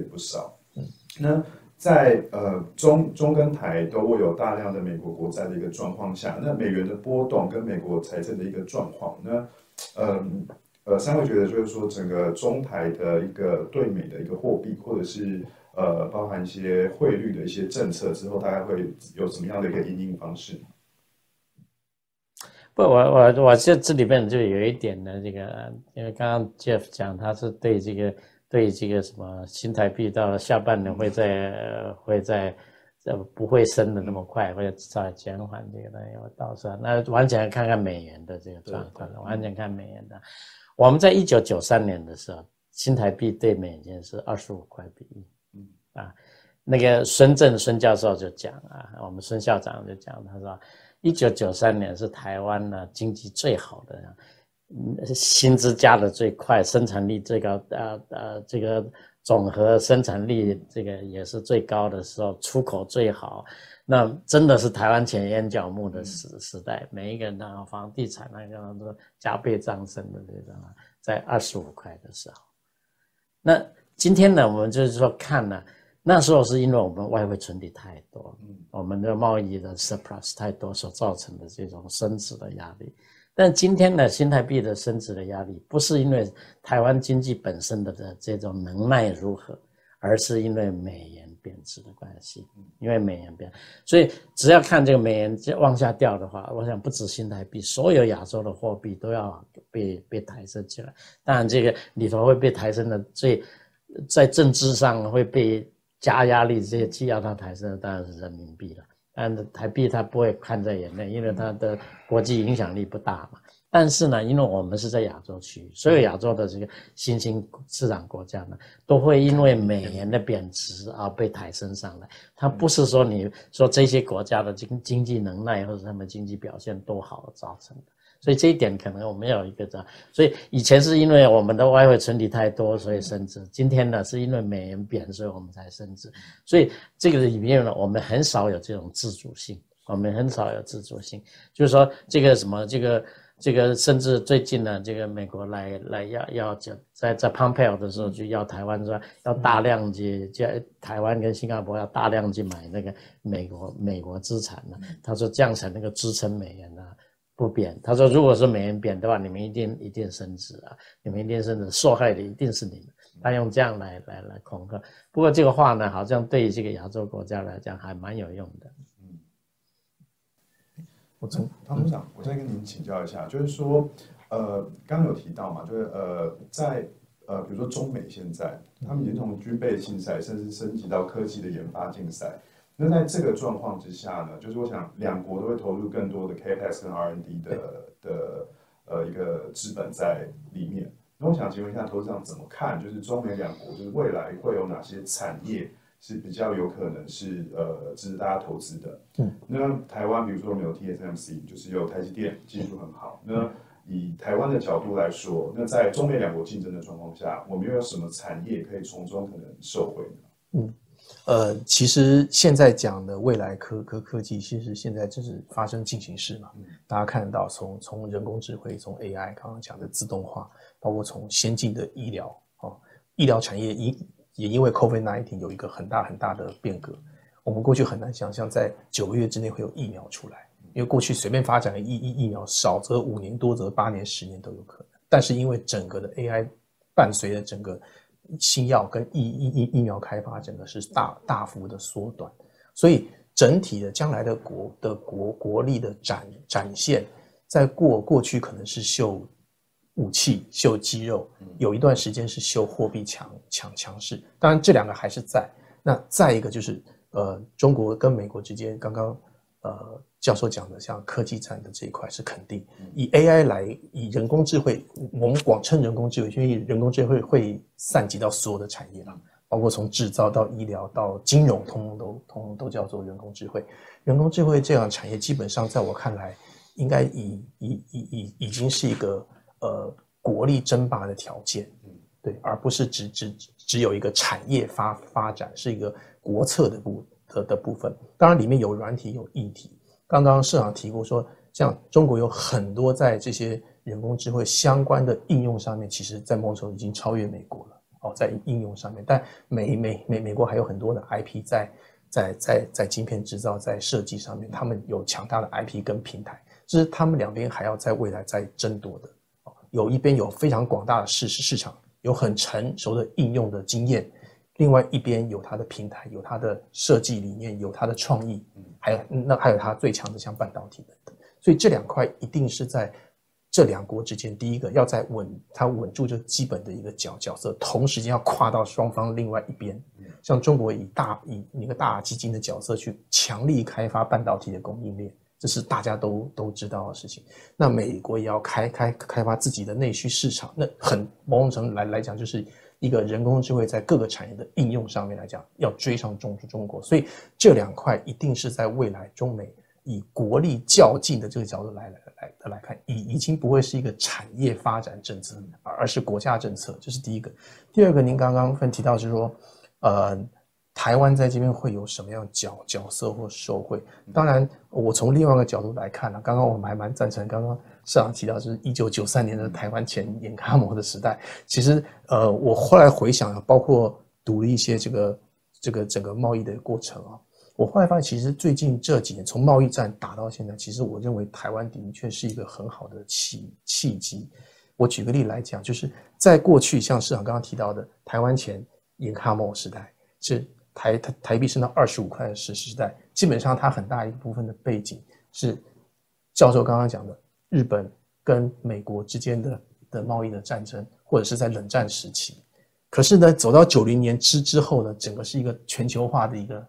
也不少。那在呃中中跟台都会有大量的美国国债的一个状况下，那美元的波动跟美国财政的一个状况，那呃呃三位觉得就是说整个中台的一个对美的一个货币，或者是呃包含一些汇率的一些政策之后，大概会有什么样的一个应应方式？不，我我我这这里面就有一点呢，这个因为刚刚 Jeff 讲他是对这个。对这个什么新台币到下半年会在会在呃不会升的那么快，会稍微减缓这个的有倒是那完全看看美元的这个状况，完全看美元的。我们在一九九三年的时候，新台币对美元是二十五块比一，嗯啊，那个孙正孙教授就讲啊，我们孙校长就讲，他说一九九三年是台湾呢经济最好的。薪资加的最快，生产力最高，呃呃，这个总和生产力这个也是最高的时候，出口最好，那真的是台湾前眼角目的时时代，每一个人的房地产那个都加倍上升的这种，在二十五块的时候，那今天呢，我们就是说看呢，那时候是因为我们外汇存底太多，我们的贸易的 surplus 太多所造成的这种升值的压力。但今天的新台币的升值的压力，不是因为台湾经济本身的的这种能耐如何，而是因为美元贬值的关系。因为美元贬，所以只要看这个美元往下掉的话，我想不止新台币，所有亚洲的货币都要被被抬升起来。当然，这个里头会被抬升的最，在政治上会被加压力，这些既要它抬升当然是人民币了。但台币它不会看在眼内，因为它的国际影响力不大嘛。但是呢，因为我们是在亚洲区域，所有亚洲的这个新兴市场国家呢，都会因为美元的贬值而被抬升上来。它不是说你说这些国家的经经济能耐或者他们经济表现多好造成的。所以这一点可能我们有一个这，所以以前是因为我们的外汇存底太多，所以升值。今天呢，是因为美元贬，所以我们才升值。所以这个里面呢，我们很少有这种自主性，我们很少有自主性。就是说，这个什么，这个这个，甚至最近呢，这个美国来来要要讲，在在 Pompeo 的时候就要台湾说要大量去，在台湾跟新加坡要大量去买那个美国美国资产呢。他说这样才能够支撑美元呢。不贬，他说，如果是美元贬的话，你们一定一定升值啊，你们一定升值，受害的一定是你们。他用这样来来来恐吓。不过这个话呢，好像对于这个亚洲国家来讲还蛮有用的。嗯，我从唐部长，我再跟您请教一下，就是说，呃，刚有提到嘛，就是呃，在呃，比如说中美现在，他们已经从军备竞赛，甚至升级到科技的研发竞赛。那在这个状况之下呢，就是我想两国都会投入更多的 capex 跟 R&D 的的呃一个资本在里面。那我想请问一下投资长怎么看，就是中美两国就是未来会有哪些产业是比较有可能是呃值得大家投资的？嗯，那台湾比如说我们有 TSMC，就是有台积电技术很好。那以台湾的角度来说，那在中美两国竞争的状况下，我们又有什么产业可以从中可能受惠呢？嗯。呃，其实现在讲的未来科科科技，其实现在正是发生进行式嘛。大家看得到，从从人工智慧，从 AI，刚刚讲的自动化，包括从先进的医疗哦，医疗产业因也因为 COVID-19 有一个很大很大的变革。我们过去很难想象，在九个月之内会有疫苗出来，因为过去随便发展疫疫疫苗，少则五年，多则八年、十年都有可能。但是因为整个的 AI 伴随着整个。新药跟疫疫疫疫苗开发，整个是大大幅的缩短，所以整体的将来的国的国国力的展展现，在过过去可能是秀武器、秀肌肉，有一段时间是秀货币强强强势。当然，这两个还是在。那再一个就是，呃，中国跟美国之间，刚刚呃。教授讲的像科技战的这一块是肯定，以 AI 来以人工智慧，我们广称人工智慧，因为人工智慧会散及到所有的产业了，包括从制造到医疗到金融，通通都通通都叫做人工智慧。人工智慧这样产业，基本上在我看来，应该已已已已已经是一个呃国力争霸的条件，对，而不是只只只有一个产业发发展，是一个国策的部的的部分。当然里面有软体有硬体。刚刚市长提过说，像中国有很多在这些人工智慧相关的应用上面，其实在某种已经超越美国了。哦，在应用上面，但美美美美国还有很多的 IP 在在在在晶片制造在设计上面，他们有强大的 IP 跟平台，这是他们两边还要在未来在争夺的。哦有一边有非常广大的市市场，有很成熟的应用的经验，另外一边有它的平台，有它的设计理念，有它的创意，还有那还有它最强的像半导体等等，所以这两块一定是在这两国之间，第一个要在稳它稳住这基本的一个角角色，同时间要跨到双方另外一边，像中国以大以一个大基金的角色去强力开发半导体的供应链。这是大家都都知道的事情。那美国也要开开开发自己的内需市场，那很某种程度来来讲，就是一个人工智慧在各个产业的应用上面来讲，要追上中中国。所以这两块一定是在未来中美以国力较劲的这个角度来来来来看，已已经不会是一个产业发展政策，而是国家政策。这是第一个。第二个，您刚刚分提到是说，呃。台湾在这边会有什么样角角色或受惠？当然，我从另外一个角度来看呢，刚刚我们还蛮赞成刚刚市长提到，就是一九九三年的台湾前眼卡膜的时代。其实，呃，我后来回想，包括读了一些这个这个整个贸易的过程啊，我后来发现，其实最近这几年从贸易战打到现在，其实我认为台湾的确是一个很好的契契机。我举个例来讲，就是在过去像市长刚刚提到的台湾前眼卡膜时代是。台台台币升到二十五块的时时代，基本上它很大一部分的背景是教授刚刚讲的日本跟美国之间的的贸易的战争，或者是在冷战时期。可是呢，走到九零年之之后呢，整个是一个全球化的一个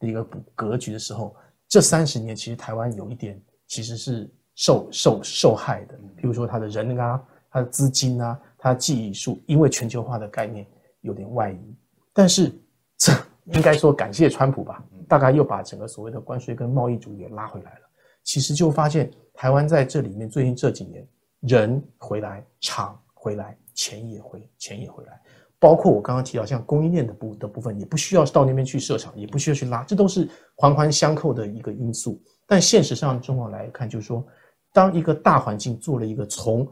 的一个格局的时候，这三十年其实台湾有一点其实是受受受害的，比如说它的人啊，它的资金啊，它的技术，因为全球化的概念有点外移，但是这。应该说感谢川普吧，大概又把整个所谓的关税跟贸易主义拉回来了。其实就发现台湾在这里面最近这几年人回来，厂回来，钱也回，钱也回来。包括我刚刚提到像供应链的部的部分，也不需要到那边去设厂，也不需要去拉，这都是环环相扣的一个因素。但现实上状况来看，就是说，当一个大环境做了一个从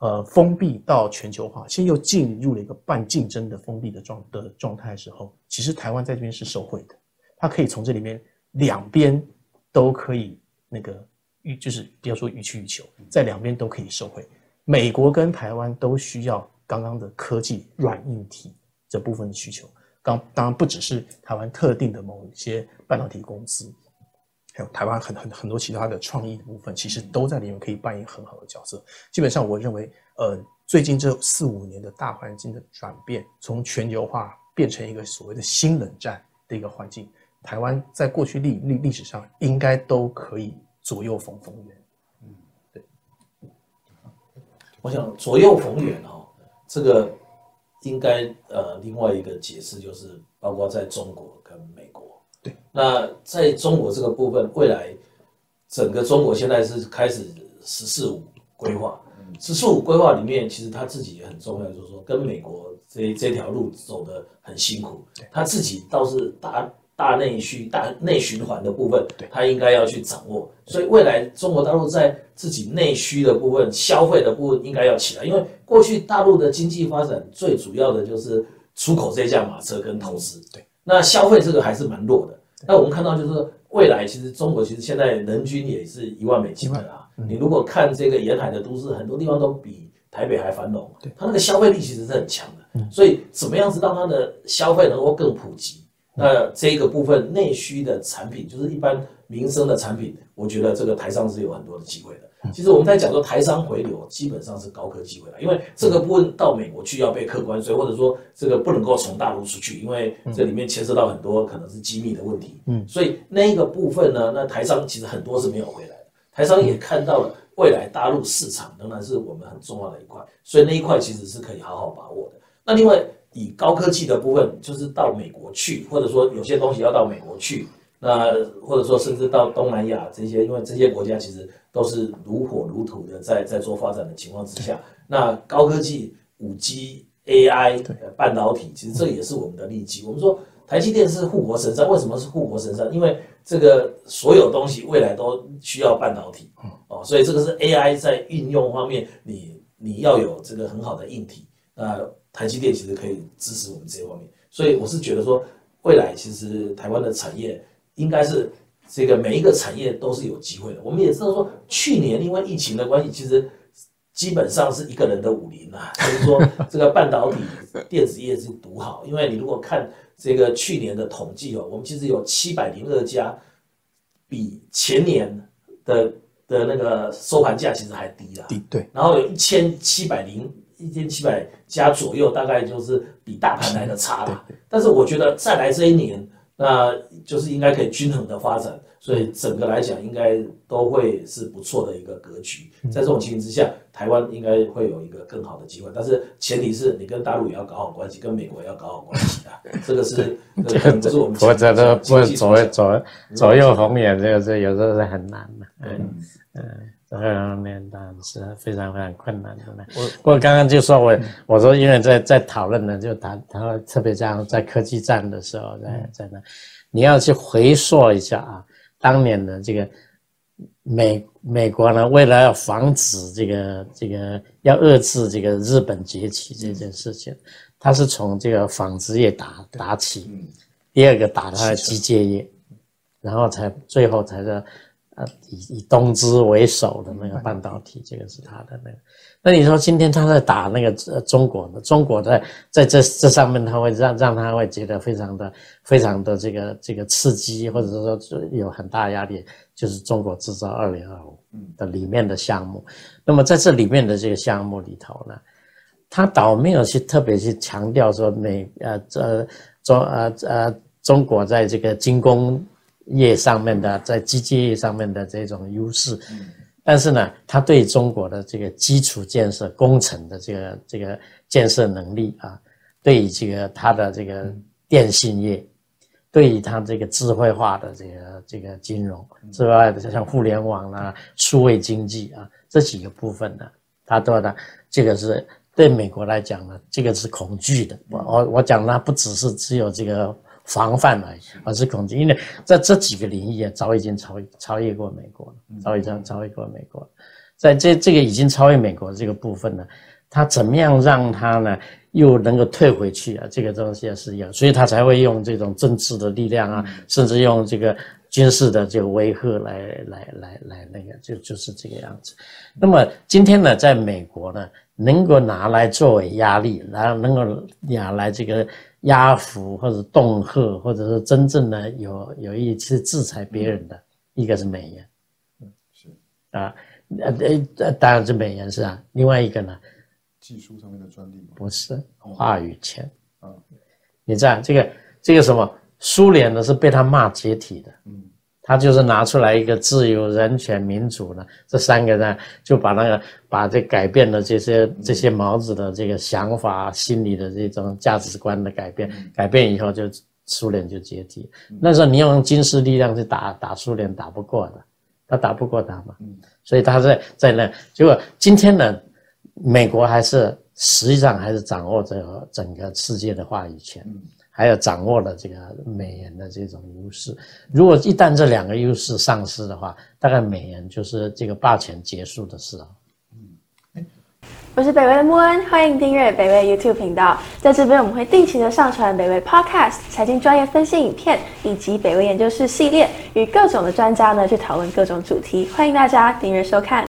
呃，封闭到全球化，现在又进入了一个半竞争的封闭的状的状态的时候，其实台湾在这边是受惠的，它可以从这里面两边都可以那个欲，就是不要说予取予求，在两边都可以受惠。美国跟台湾都需要刚刚的科技软硬体这部分的需求，刚当然不只是台湾特定的某一些半导体公司。还有台湾很很很多其他的创意的部分，其实都在里面可以扮演很好的角色。基本上，我认为，呃，最近这四五年的大环境的转变，从全球化变成一个所谓的新冷战的一个环境，台湾在过去历历历史上应该都可以左右逢逢源。嗯，对。我想左右逢源哦，这个应该呃另外一个解释就是，包括在中国跟美国。对那在中国这个部分，未来整个中国现在是开始“十四五”规划，“十四五”规划里面，其实他自己也很重要，就是说跟美国这这条路走得很辛苦，他自己倒是大大内需、大内循环的部分，它应该要去掌握。所以未来中国大陆在自己内需的部分、消费的部分应该要起来，因为过去大陆的经济发展最主要的就是出口这架马车跟投资，对，那消费这个还是蛮弱的。那我们看到，就是未来其实中国其实现在人均也是一万美金的啦。你如果看这个沿海的都市，很多地方都比台北还繁荣。它那个消费力其实是很强的。所以怎么样子让它的消费能够更普及？那这个部分内需的产品，就是一般民生的产品，我觉得这个台商是有很多的机会的。其实我们在讲说台商回流，基本上是高科技回来，因为这个部分到美国去要被客观，所以，或者说这个不能够从大陆出去，因为这里面牵涉到很多可能是机密的问题。嗯，所以那个部分呢，那台商其实很多是没有回来的。台商也看到了未来大陆市场仍然是我们很重要的一块，所以那一块其实是可以好好把握的。那另外以高科技的部分，就是到美国去，或者说有些东西要到美国去，那或者说甚至到东南亚这些，因为这些国家其实。都是如火如荼的在在做发展的情况之下，那高科技、五 G、AI、半导体，其实这也是我们的利基。我们说台积电是护国神山，为什么是护国神山？因为这个所有东西未来都需要半导体哦，所以这个是 AI 在运用方面，你你要有这个很好的硬体。那台积电其实可以支持我们这方面。所以我是觉得说，未来其实台湾的产业应该是这个每一个产业都是有机会的。我们也知道说，去年因为疫情的关系，其实基本上是一个人的武林啊，就是说这个半导体电子业是独好。因为你如果看这个去年的统计哦，我们其实有七百零二家，比前年的的那个收盘价其实还低啊。低对，然后有一千七百零一千七百家左右，大概就是比大盘来的差了。但是我觉得再来这一年，那就是应该可以均衡的发展，所以整个来讲应该都会是不错的一个格局。在这种情形之下，台湾应该会有一个更好的机会，但是前提是你跟大陆也要搞好关系，跟美国也要搞好关系啊。这个是这个不是我们或者都不左左左左右逢源，这个是有时候是很难的。嗯嗯。这方面当然是非常非常困难的呢。我我刚刚就说我我说因为在在讨论呢，就谈他特别这样在科技战的时候，在在那，你要去回溯一下啊，当年的这个美美国呢，为了要防止这个这个要遏制这个日本崛起这件事情，他是从这个纺织业打打起，第二个打他的机械业，然后才最后才是。呃，以以东芝为首的那个半导体，这个是他的那个。那你说今天他在打那个呃中国呢，中国在在这这上面，他会让让他会觉得非常的非常的这个这个刺激，或者是说有很大压力，就是中国制造二零二五的里面的项目。那么在这里面的这个项目里头呢，他倒没有去特别去强调说美呃这中呃呃中国在这个精工。业上面的，在机械业上面的这种优势，但是呢，它对中国的这个基础建设工程的这个这个建设能力啊，对于这个它的这个电信业，对于它这个智慧化的这个这个金融之外的，像互联网啦、数位经济啊这几个部分呢，它都的这个是对美国来讲呢，这个是恐惧的。我我我讲呢，不只是只有这个。防范而已，而是恐惧，因为在这几个领域啊，早已经超超越过美国了，早已经超越过美国。在这这个已经超越美国这个部分呢，他怎么样让他呢又能够退回去啊？这个东西是要，所以他才会用这种政治的力量啊，甚至用这个军事的这个威吓来来来来那个，就就是这个样子。那么今天呢，在美国呢，能够拿来作为压力，然后能够拿来这个。压服或者恫吓，或者是真正的有有意去制裁别人的，一个是美元，嗯是。啊，呃呃当然是美元是啊，另外一个呢，技术上面的专利不是话语权啊，你知道这个这个什么苏联呢是被他骂解体的，嗯。他就是拿出来一个自由、人权、民主呢，这三个呢，就把那个把这改变的这些这些毛子的这个想法、心理的这种价值观的改变，改变以后就苏联就解体。那时候你用军事力量去打打苏联，打不过的，他打不过他嘛。所以他在在那，结果今天呢，美国还是实际上还是掌握着整个世界的话语权。还有掌握了这个美元的这种优势，如果一旦这两个优势丧失的话，大概美元就是这个霸权结束的时候。嗯，我是北威的穆恩，欢迎订阅北威 YouTube 频道，在这边我们会定期的上传北威 Podcast 财经专业分析影片，以及北威研究室系列，与各种的专家呢去讨论各种主题，欢迎大家订阅收看。